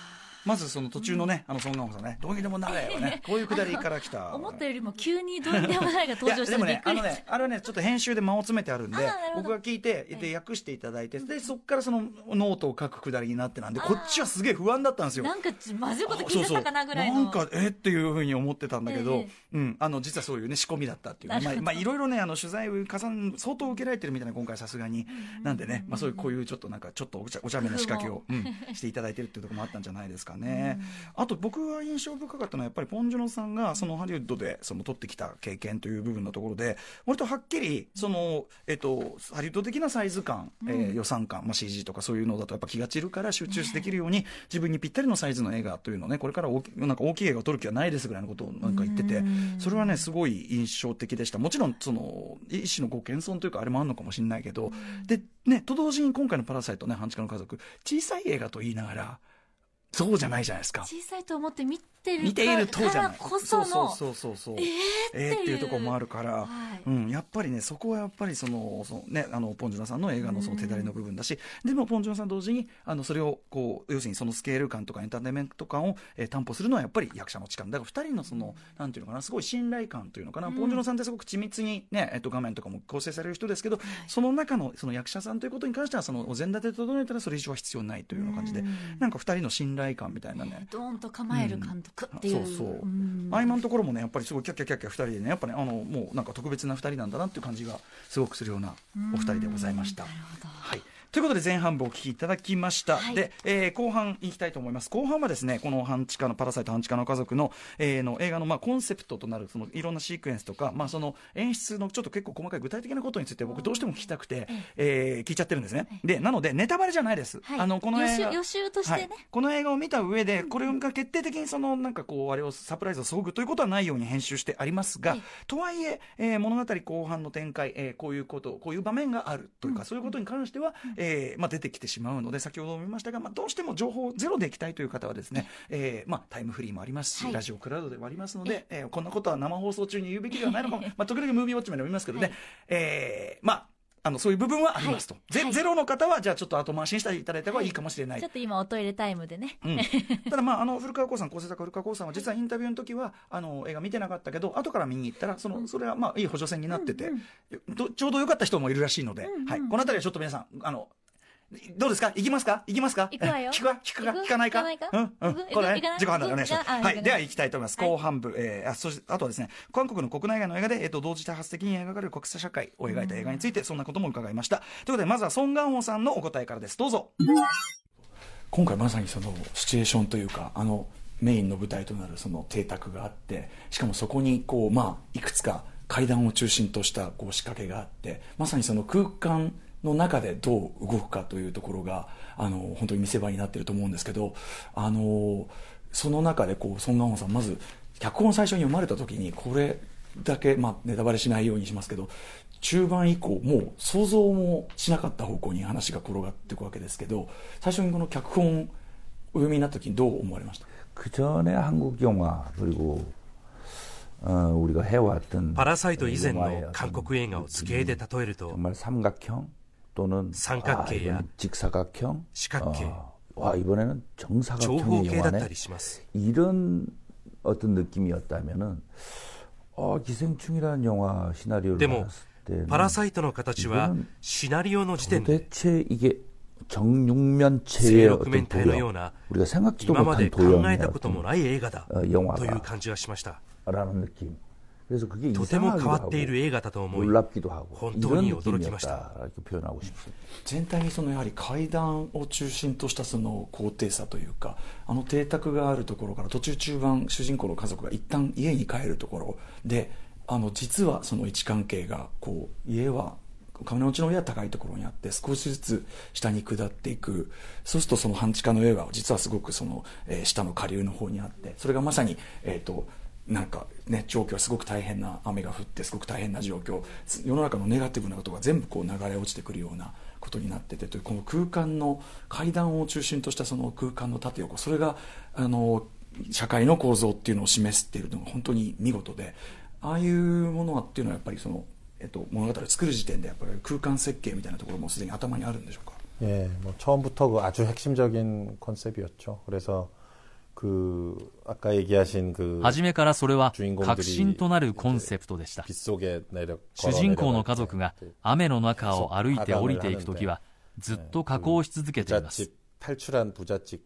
まずその途中のね、あの、ソン・ガンホさんね、どうにでもなれよね、こういうくだりから来た。思ったよりも急にどうにでもないが登場してでもね、あのね、あれはね、ちょっと編集で間を詰めてあるんで、僕が聞いて、で、訳していただいて、で、そこからそのノートを書くくだりになってなんで、こっちはすげえ不安だったんですよ。なんか、まずいこと聞いてたかなぐらいの。なんか、えっていうふうに思ってたんだけど、うん、あの、実はそういうね、仕込みだったっていう。まあ、まあ、いろいろね、あの、取材を重ね、相当受けられてるみたいな、今回さすがに。なんでね、まあ、そういう、こういうちょっとなんか、ちょっとお茶お茶目な仕掛けを、うん、していただいてるっていうところもあったんじゃないですかね。あと僕が印象深かったのはやっぱりポン・ジュノさんがそのハリウッドでその取ってきた経験という部分のところで割とはっきりその、えっと、ハリウッド的なサイズ感、えー、予算感、まあ、CG とかそういうのだとやっぱ気が散るから集中できるように自分にぴったりのサイズの映画というのをねこれから大きなんか大きい映画を撮る気はないですぐらいのことをなんか言っててそれはねすごい印象的でした。もちろんその一種のご謙遜というかあれもあるのかもしれないけどでねと同時に今回の「パラサイトね半地下の家族」小さい映画と言いながらそうじゃないじゃないですか。小さいと思って見てる見ているとじゃない。こそのそうそうそうそう。えー、えー、っていうところもあるから、はい、うん、やっぱりねそこはやっぱりそのそのねあのポンジュナさんの映画のその手だれの部分だし、でもポンジュナさん同時にあのそれをこう要するにそのスケール感とかエンターテインメント感を、えー、担保するのはやっぱり役者の力だから二人のそのなんていうのかなすごい信頼感というのかな、うん、ポンジュナさんってすごく緻密にねえっ、と画面とかも構成される人ですけど、はい、その中のその役者さんということに関してはそのお膳立て整えたらそれ以上は必要ないというような感じで、うん、なんか二人の信頼感みたいなね。ドーンと構える監督っていう、そうそう。合間のところもねやっぱりすごいキャッキャキャッキャ2人でねやっぱねあのもうなんか特別な2人なんだなっていう感じがすごくするようなお二人でございました。はいということで前半部お聞きいただきました、はい、で、えー、後半いきたいと思います。後半はですねこの半地下のパラサイト半地下の家族の,、えー、の映画のまあコンセプトとなるそのいろんなシークエンスとか、まあ、その演出のちょっと結構細かい具体的なことについて僕どうしても聞きたくて、えー、聞いちゃってるんですね、でなのでネタバレじゃないです、はい、あのこの映画予習としてね、はい、この映画を見た上でこれが決定的にそのなんかこうあれをサプライズをそぐということはないように編集してありますが、とはいええー、物語後半の展開、えー、こういうことこういう場面があるというか、うん、そういうことに関しては、えーまあ、出てきててしまうので先ほども言いましたが、まあ、どうしても情報ゼロでいきたいという方はですね、えーまあ、タイムフリーもありますし、はい、ラジオクラウドでもありますので、えー、こんなことは生放送中に言うべきではないのかも、まあ、時々ムービーウォッチメンでも言いますけどね、はい、えー、まああの、そういう部分はありますと。はい、ゼロの方は、じゃあちょっと後回しにしていただいた方がいいかもしれない。ちょっと今おトイレタイムでね。うん、ただまあ、あの、古川光さん、構成作古川光さんは、実はインタビューの時は、あの、映画見てなかったけど、後から見に行ったら、その、それはまあ、いい補助線になってて、うんうん、ちょうど良かった人もいるらしいので、うんうん、はい。このあたりはちょっと皆さん、あの、どうですか？行きますか？行きますか？行くわよ。聞くか聞くか？聞かないか？うん、うん？これね、自己判断でお願いします。はい。では行きたいと思います。後半部、えー、あ、そして、あとはですね、韓国の国内外の映画で、えっ、と、同時多発的に描かれる国際社会を描いた映画について、そんなことも伺いました。ということで、まずはソン・ガンホさんのお答えからです。どうぞ。今回まさにその、シチュエーションというか、あの、メインの舞台となるその邸宅があって、しかもそこに、こう、まあ、いくつか、階段を中心としたこう仕掛けがあってまさにその空間の中でどう動くかというところがあの本当に見せ場になっていると思うんですけどあのその中でこうソン・ガンホさんまず脚本を最初に読まれた時にこれだけ、まあ、ネタバレしないようにしますけど中盤以降もう想像もしなかった方向に話が転がっていくわけですけど最初にこの脚本お読みになった時にどう思われました그전에한국영화그리고어우리가해왔던パラサイト以前の韓国映画を図形で例えると정말삼각형 또는三角形や직사각형四角形와이번에는정사각형의영화네이런어떤느낌이었다면은어기생충이라는영화시나리오를 でもパラサイトの形はシナリオの時点で 도대체 이게 정육면체의 어떤 도형 우리가 생각지도 못한 도형의 어떤 영화다라는 느낌. とても変わっている映画だと思い、本当に驚きました。全体にそのやはり階段を中心としたその高低差というか、あの邸宅があるところから途中中盤、主人公の家族が一旦家に帰るところで、あの実はその位置関係がこう家は金持ちの家は高いところにあって少しずつ下に下っていく。そうするとその半地下の家が実はすごくその、えー、下の下流の方にあってそれがまさに、えー、となんかね状況はすごく大変な雨が降ってすごく大変な状況世の中のネガティブなことが全部こう流れ落ちてくるようなことになっててというこの空間の階段を中心としたその空間の縦横それがあの社会の構造っていうのを示すっていうのが本当に見事でああいうものはっていうのはやっぱりそのえっと、物語を作る時点でやっぱり空間設計みたいなところもすでに頭にあるんでしょうか예, 뭐 처음부터 그 아주 핵심적인 컨셉이었죠. 그래서 그 아까 얘기하신 그 初めからそれは核心となるコンセプトでした。主人公の家族が雨の中を歩いて降りていくときはずっと加工し続けています。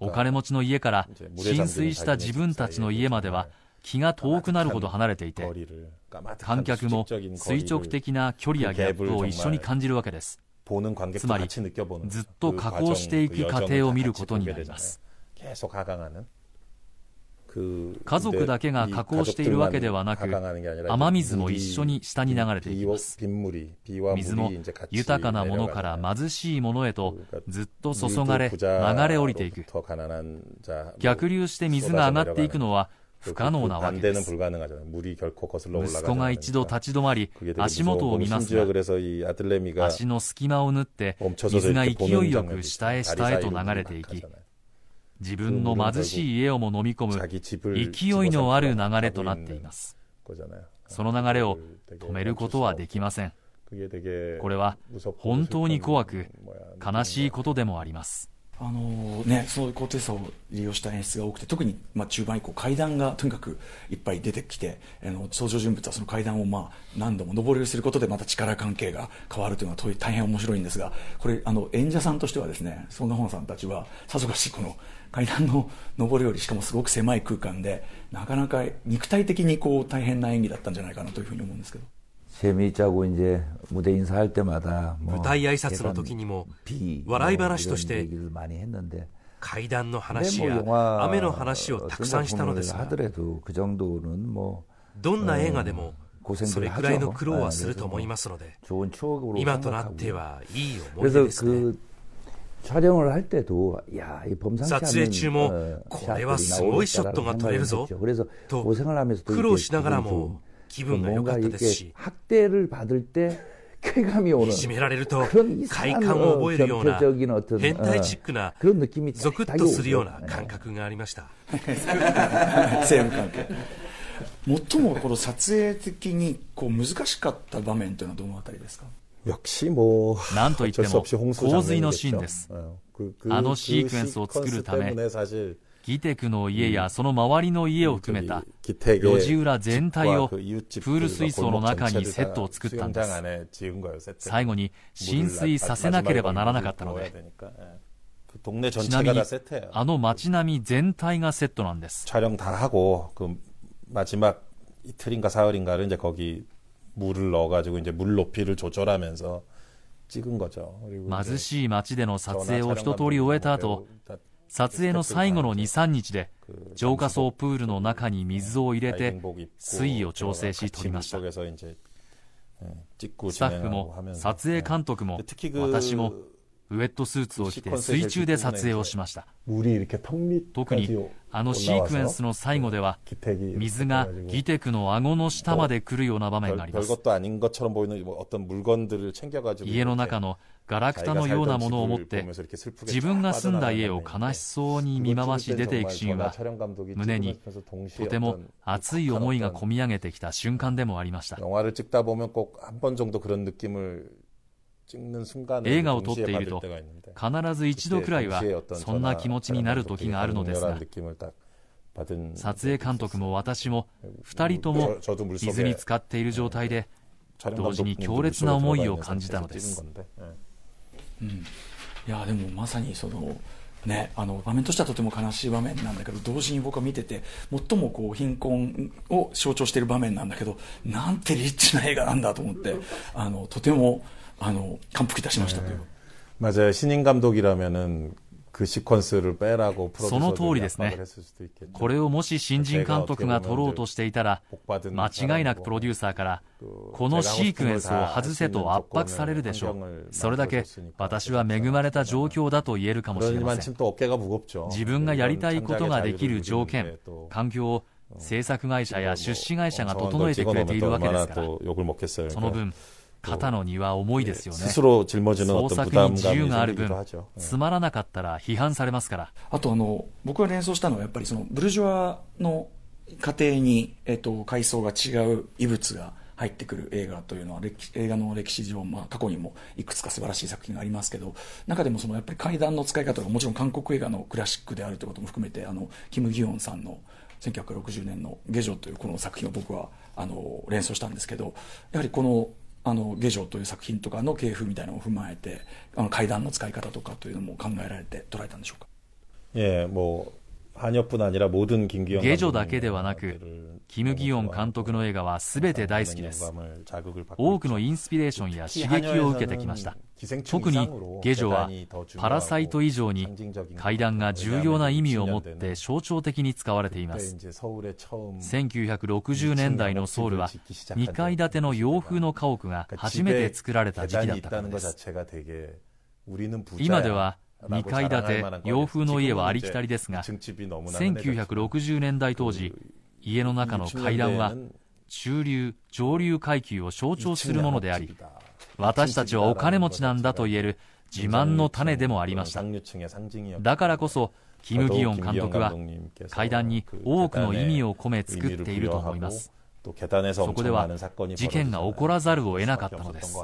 お金持ちの家から浸水した自分たちの家までは気が遠くなるほど離れていて観客も垂直的な距離やギャップを一緒に感じるわけですつまりずっと加工していく過程を見ることになります家族だけが加工しているわけではなく雨水も一緒に下に流れていきます。水も豊かなものから貧しいものへとずっと注がれ流れ降りていく。逆流して水が上がっていくのは不可能なわけです。息子が一度立ち止まり、足元を見ますが、足の隙間を縫って、水が勢いよく下へ下へと流れていき、自分の貧しい家をも飲み込む勢いのある流れとなっています。その流れを止めることはできません。これは本当に怖く悲しいことでもあります。あのね、そういう高低差を利用した演出が多くて特に、まあ、中盤以降階段がとにかくいっぱい出てきてあの登場人物はその階段を、まあ、何度も上りをすることでまた力関係が変わるというのは大変面白いんですがこれあの演者さんとしてはですねソン・ガホンさんたちはさぞかしこの階段の上りよりしかもすごく狭い空間でなかなか肉体的にこう大変な演技だったんじゃないかなというふうに思うんですけど。 재미있자고 이제 무대 인사할 때마다 뭐 무대 挨拶の時にも笑い話として階段の話や雨の話をたくさんしたのですが 하더라도 그 정도는 뭐 どんな映画でもそれくらいの苦労はすると思いますので今となってはいい思い出ですね 撮影中も、これはすごいショットが撮れるぞと、苦労しながらも気分が良かったですし、いじめられると快感を覚えるような変態チックなゾクッとするような感覚がありました。最もこの撮影的にこう難しかった場面というのはどのあたりですかなんといっても洪水のシーンです。あのシークエンスを作るため、ギテクの家やその周りの家を含めた路地裏全体をプール水槽の中にセットを作ったんです最後に浸水させなければならなかったのでちなみにあの街並み全体がセットなんです촬영다하고그마지막이틀인가사흘인가를이제거기 물을넣어가지고이제물높이를조절하면서貧しい街での撮影を一通り終えた後撮影の最後の2、3日で、浄化層プールの中に水を入れて、水位を調整し撮りました。 スタッフも撮影監督も私も ウェットスーツを着て水中で撮影をしました。特にあのシークエンスの最後では水がギテクの顎の下まで来るような場面があります。家の中のガラクタのようなものを持って自分が住んだ家を悲しそうに見回し出ていくシーンは胸にとても熱い思いがこみ上げてきた瞬間でもありました映画を撮っていると必ず一度くらいはそんな気持ちになる時があるのですが撮影監督も私も2人とも水に浸かっている状態で同時に強烈な思いを感じたのです、うん、いやでもまさにそのね、あの場面としてはとても悲しい場面なんだけど同時に僕は見てて最もこう貧困を象徴している場面なんだけどなんてリッチな映画なんだと思ってあのとてもあの感服いたしましたという。맞아요신인감독이라면은その通りですね。これをもし新人監督が撮ろうとしていたら、間違いなくプロデューサーから、このシークエンスを外せと圧迫されるでしょう。それだけ私は恵まれた状況だと言えるかもしれません。自分がやりたいことができる条件、環境を制作会社や出資会社が整えてくれているわけですから、その分、 肩の荷は重いですよね。創作に自由がある分、つまらなかったら批判されますから。あとあの、僕が連想したのはやっぱりそのブルジョワの家庭に、えっと、階層が違う異物が入ってくる映画というのは映画の歴史上、まあ、過去にもいくつか素晴らしい作品がありますけど中でもそのやっぱり階段の使い方がもちろん韓国映画のクラシックであるということも含めてあのキム・ギヨンさんの1960年の「下女」というこの作品を僕はあの連想したんですけどやはりこのあの下女という作品とかの系譜みたいなのを踏まえてあの階段の使い方とかというのも考えられて捉えたんでしょうか？ええ、もう下女だけではなく、キム・ギヨン監督の映画はすべて大好きです。多くのインスピレーションや刺激を受けてきました。特に下女はパラサイト以上に階段が重要な意味を持って象徴的に使われています1960年代のソウルは2階建ての洋風の家屋が初めて作られた時期だったからです今では2階建て洋風の家はありきたりですが1960年代当時家の中の階段は中流上流階級を象徴するものであり私たちはお金持ちなんだと言える自慢の種でもありました。だからこそキム・ギヨン監督は階段に多くの意味を込め作っていると思います。そこでは事件が起こらざるを得なかったのです。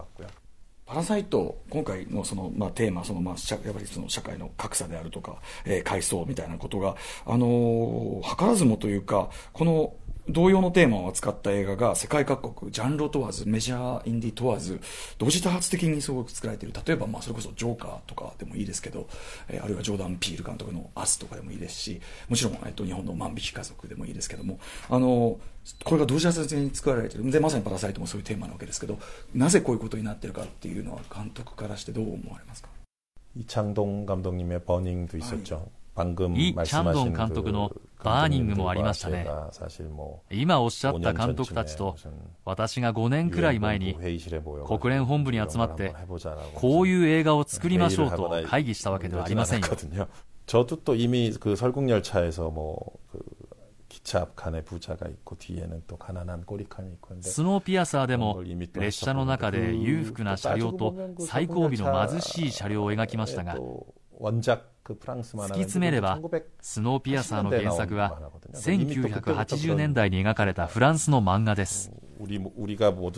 パラサイト、今回のその、まあ、テーマ、その、まあ、やっぱりその社会の格差であるとか、えー、階層みたいなことが、あのー、図らずもというか、この同様のテーマを扱った映画が世界各国、ジャンルを問わず、メジャー、インディ問わず、同時多発的にすごく作られている。例えば、まあ、それこそジョーカーとかでもいいですけど、えー、あるいはジョーダン・ピール監督のアスとかでもいいですし、もちろん、えっと、日本の万引き家族でもいいですけども、あのー、これが同時多発的に作られている。で、まさにパラサイトもそういうテーマなわけですけど、なぜこういうことになっているかっていうのは、監督からしてどう思われますか이창동감독님의버닝도있었죠 イ・チャンドン監督のバーニングもありましたね。今おっしゃった監督たちと、私が5年くらい前に国連本部に集まって、こういう映画を作りましょうと会議したわけではありませんよ。저도또이미그설국열차에서뭐그기차앞칸에부자가있고뒤에는또가난한꼬리칸이있고スノーピアサーでも列車の中で裕福な車両と最後尾の貧しい車両を描きましたが 突き詰めればスノーピアサーの原作は1980年代に描かれたフランスの漫画です。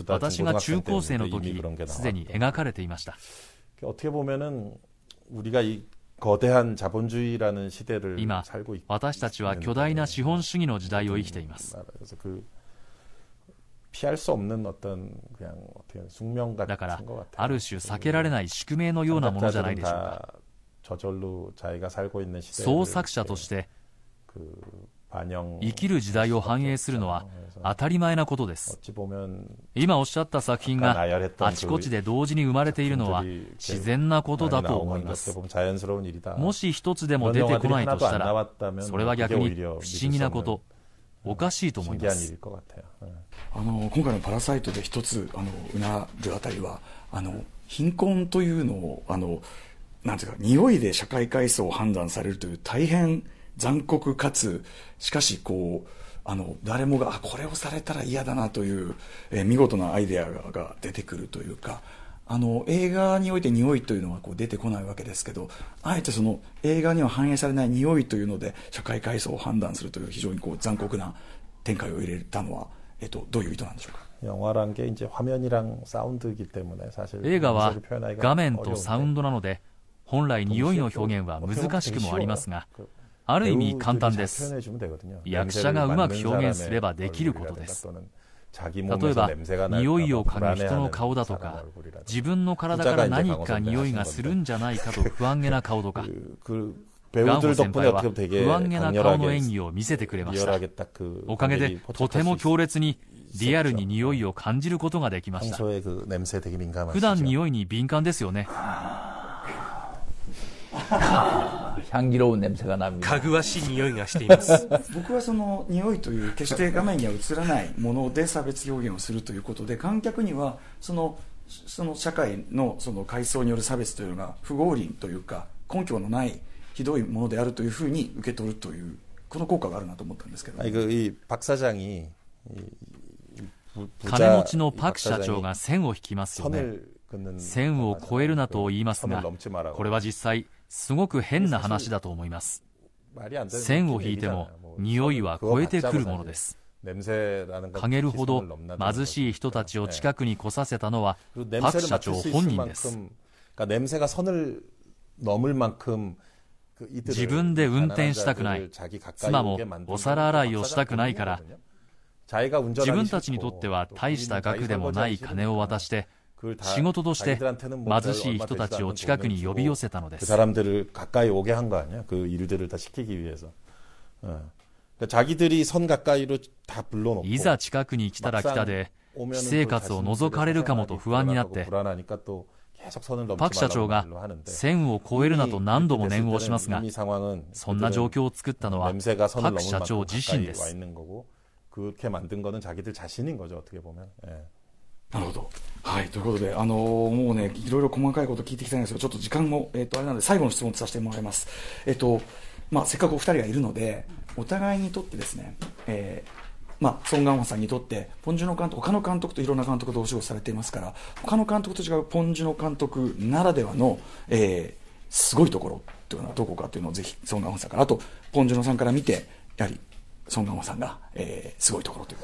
私が中高生の時すでに描かれていました。今私たちは巨大な資本主義の時代を生きています。だからある種避けられない宿命のようなものじゃないでしょうか創作者として生きる時代を反映するのは当たり前なことです.今おっしゃった作品があちこちで同時に生まれているのは自然なことだと思いますもし一つでも出てこないとしたらそれは逆に不思議なことおかしいと思います。あの今回のパラサイトで一つあのうなるあたりはあの貧困というのをあのなんていうか匂いで社会階層を判断されるという大変残酷かつしかしこうあの誰もがあこれをされたら嫌だなという、えー、見事なアイデアが出てくるというかあの映画において匂いというのはこう出てこないわけですけどあえてその映画には反映されない匂いというので社会階層を判断するという非常にこう残酷な展開を入れたのは、えっと、どういう意図なんでしょうか？映画は画面とサウンドなので本来匂いの表現は難しくもありますがある意味簡単です。役者がうまく表現すればできることです。例えば匂いを嗅ぐ人の顔だとか自分の体から何か匂いがするんじゃないかと不安げな顔とかガンホ先輩は不安げな顔の演技を見せてくれました。おかげでとても強烈にリアルに匂いを感じることができました。普段匂いに敏感ですよね향기로운냄새가납니かぐわしい匂いがしています僕はその匂いという決して画面には映らないもので差別表現をするということで観客にはそのその社会のその階層による差別というのが不合理というか根拠のないひどいものであるというふうに受け取るというこの効果があるなと思ったんですけど、ね、이박사장이金持ちのパク社長が線を引きますよね線を越えるなと言いますがこれは実際 すごく変な話だと思います。線を引いても匂いは超えてくるものです。かげる。ほど貧しい人たちを近くに来させたのはパク社長本人です。自分で運転したくない。妻もお皿洗いをしたくないから。自分たちにとっては大した額でもない金を渡して仕事として貧しい人たちを近くに呼び寄せたのです。いざ近くに来たら来たで、私生活を覗かれるかもと不安になって、パク社長が1000を超えるなと何度も念を押しますが、そんな状況を作ったのはパク社長自身です。なるほど。はい。ということで、あのー、もうね、いろいろ細かいこと聞いてきたんですけど、ちょっと時間も、えっ、ー、と、あれなので、最後の質問とさせてもらいます。えっ、ー、と、まあ、せっかくお二人がいるので、お互いにとってですね、えー、まあ、ソン・ガンホさんにとって、ポン・ジュノ監督、他の監督といろんな監督とお仕事されていますから、他の監督と違うポン・ジュノ監督ならではの、えー、すごいところというのはどこかというのをぜひ、ソン・ガンホさんから、あと、ポン・ジュノさんから見て、やはり、ソン・ガンホさんが、えー、すごいところという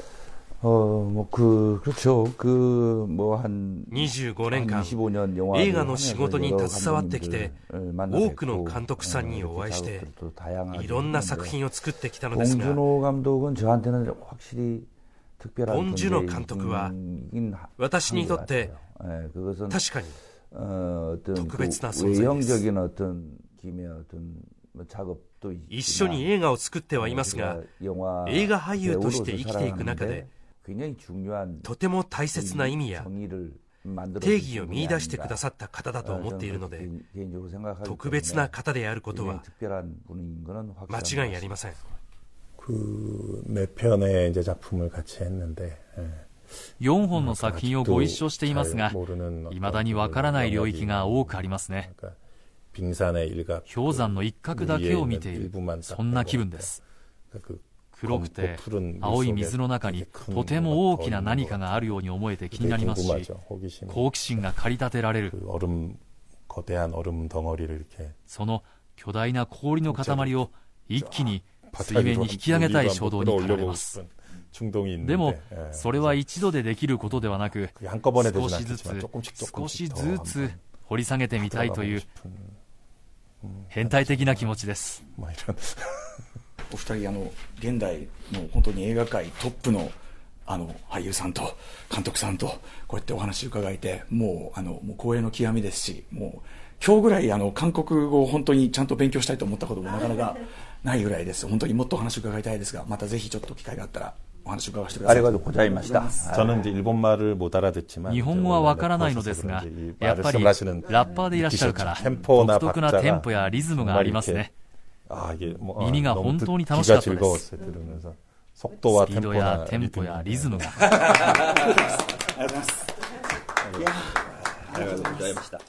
25年間映画の仕事に携わってきて多くの監督さんにお会いしていろんな作品を作ってきたのですがポン・ジュノ監督は私にとって確かに特別な存在です一緒に映画を作ってはいますが映画俳優として生きていく中でとても大切な意味や定義を見出してくださった方だと思っているので特別な方であることは間違いありません4本の作品をご一緒していますがいまだにわからない領域が多くありますね氷山の一角だけを見ているそんな気分です黒くて青い水の中にとても大きな何かがあるように思えて気になりますし好奇心が駆り立てられる。その巨大な氷の塊を一気に水面に引き上げたい衝動に駆られます。で。もそれは一度でできることではなく少しずつ少しずつ掘り下げてみたいという変態的な気持ちですお二人あの現代の本当に映画界トップのあの俳優さんと監督さんとこうやってお話伺えてもうあのもう光栄の極みですしもう今日ぐらいあの韓国語を本当にちゃんと勉強したいと思ったこともなかなか ないぐらいです本当にもっとお話伺いたいですがまたぜひちょっと機会があったらお話伺い。ありがとうございました。日本語はわからないのですが、やっぱりラッパーでいらっしゃるから、独特なテンポやリズムがありますね。耳が本当に楽しかったです。スピードやテンポやリズムが。ありがとうございます。ありがとうございました。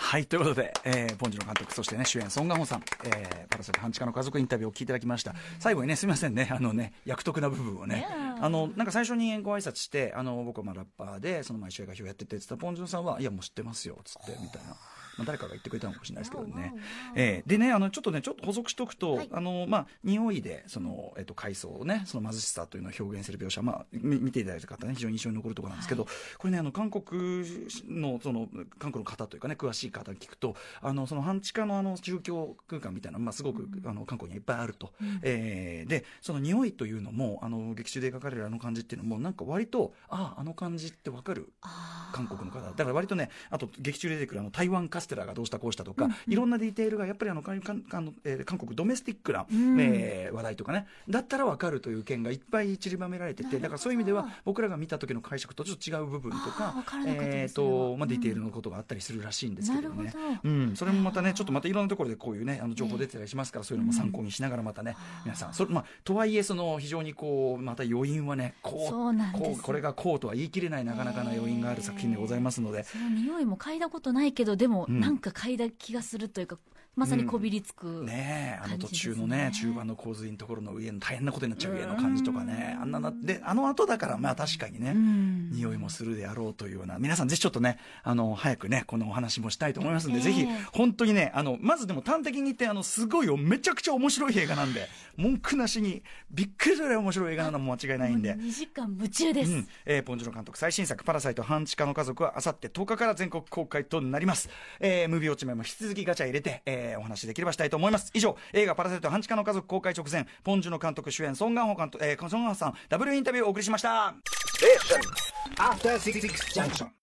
はい、ということで、えー、ポンジの監督、そしてね、主演、ソン・ガホンさん、えー、パラサイト半地下の家族インタビューを聞いていただきました。最後にね、すみませんね、あのね、役得な部分をね、あの、なんか最初にご挨拶して、あの、僕はまあラッパーで、その毎週映画表やってて、つったポンジュンさんは、いや、もう知ってますよ、つって、みたいな。まあ、誰かが言ってくれたのかもしれないですけどね。えー、でね、あの、ちょっとね、ちょっと補足しておくと、はい、あの、まあ、匂いで、その、えっと、海藻をね、その貧しさというのを表現する描写、まあ、見ていただいた方ね、非常に印象に残るところなんですけど、はい、これね、あの、韓国の、その、韓国の方というかね、詳しい方に聞くと、あの、その半地下のあの、宗教空間みたいな、まあ、すごく、うん、あの、韓国にいっぱいあると。うん、えー、で、その匂いというのも、あの、劇中で描かれるあの感じっていうのも、なんか割と、ああ、あの感じってわかる韓国の方。だから割とね、あと、劇中で出てくるあの、台湾カステラがどうしたこうしたとか、うんいろんなディテールがやっぱりあの韓国ドメスティックな、うん、えー、話題とかね。だったら分かるという件がいっぱい散りばめられててだからそういう意味では僕らが見た時の解釈とちょっと違う部分とかえーとまあ、ディテールのことがあったりするらしいんですけどね、うん、それもまたねちょっとまたいろんなところでこういうねあの情報出てたりしますから、そういうのも参考にしながらまたね、皆さん。それ、まあ、とはいえその非常にこうまた余韻はねこうこうこれがこうとは言い切れないなかなかな余韻がある作品でございますので、その匂いも嗅いだことないけどでも、なんか嗅いだ気がするというかまさにこびりつく、うん、ねあの途中のね中盤の洪水のところの上の大変なことになっちゃう家の感じとかねあんななであの後だからまあ確かにね匂いもするであろうというような皆さんぜひちょっとねあの早くねこのお話もしたいと思いますんで、え。ー、ぜひ本当にねあのまずでも端的に言ってあのすごいよめちゃくちゃ面白い映画なんで文句なしにびっくりするぐらい面白い映画なのも間違いないんで。2時間夢中です、うん、えー、ポンジュノ監督最新作「パラサイト半地下の家族」はあさって10日から全国公開となります、えー、ムービーウォッチメも引き続きガチャ入れて、えー、お話できればしたいと思います。以上映画「パラサイト半地下の家族」公開直前ポンジュの監督主演ソン・ガンホ監督、えー、ソン・ガンホさんダブルインタビューをお送りしました。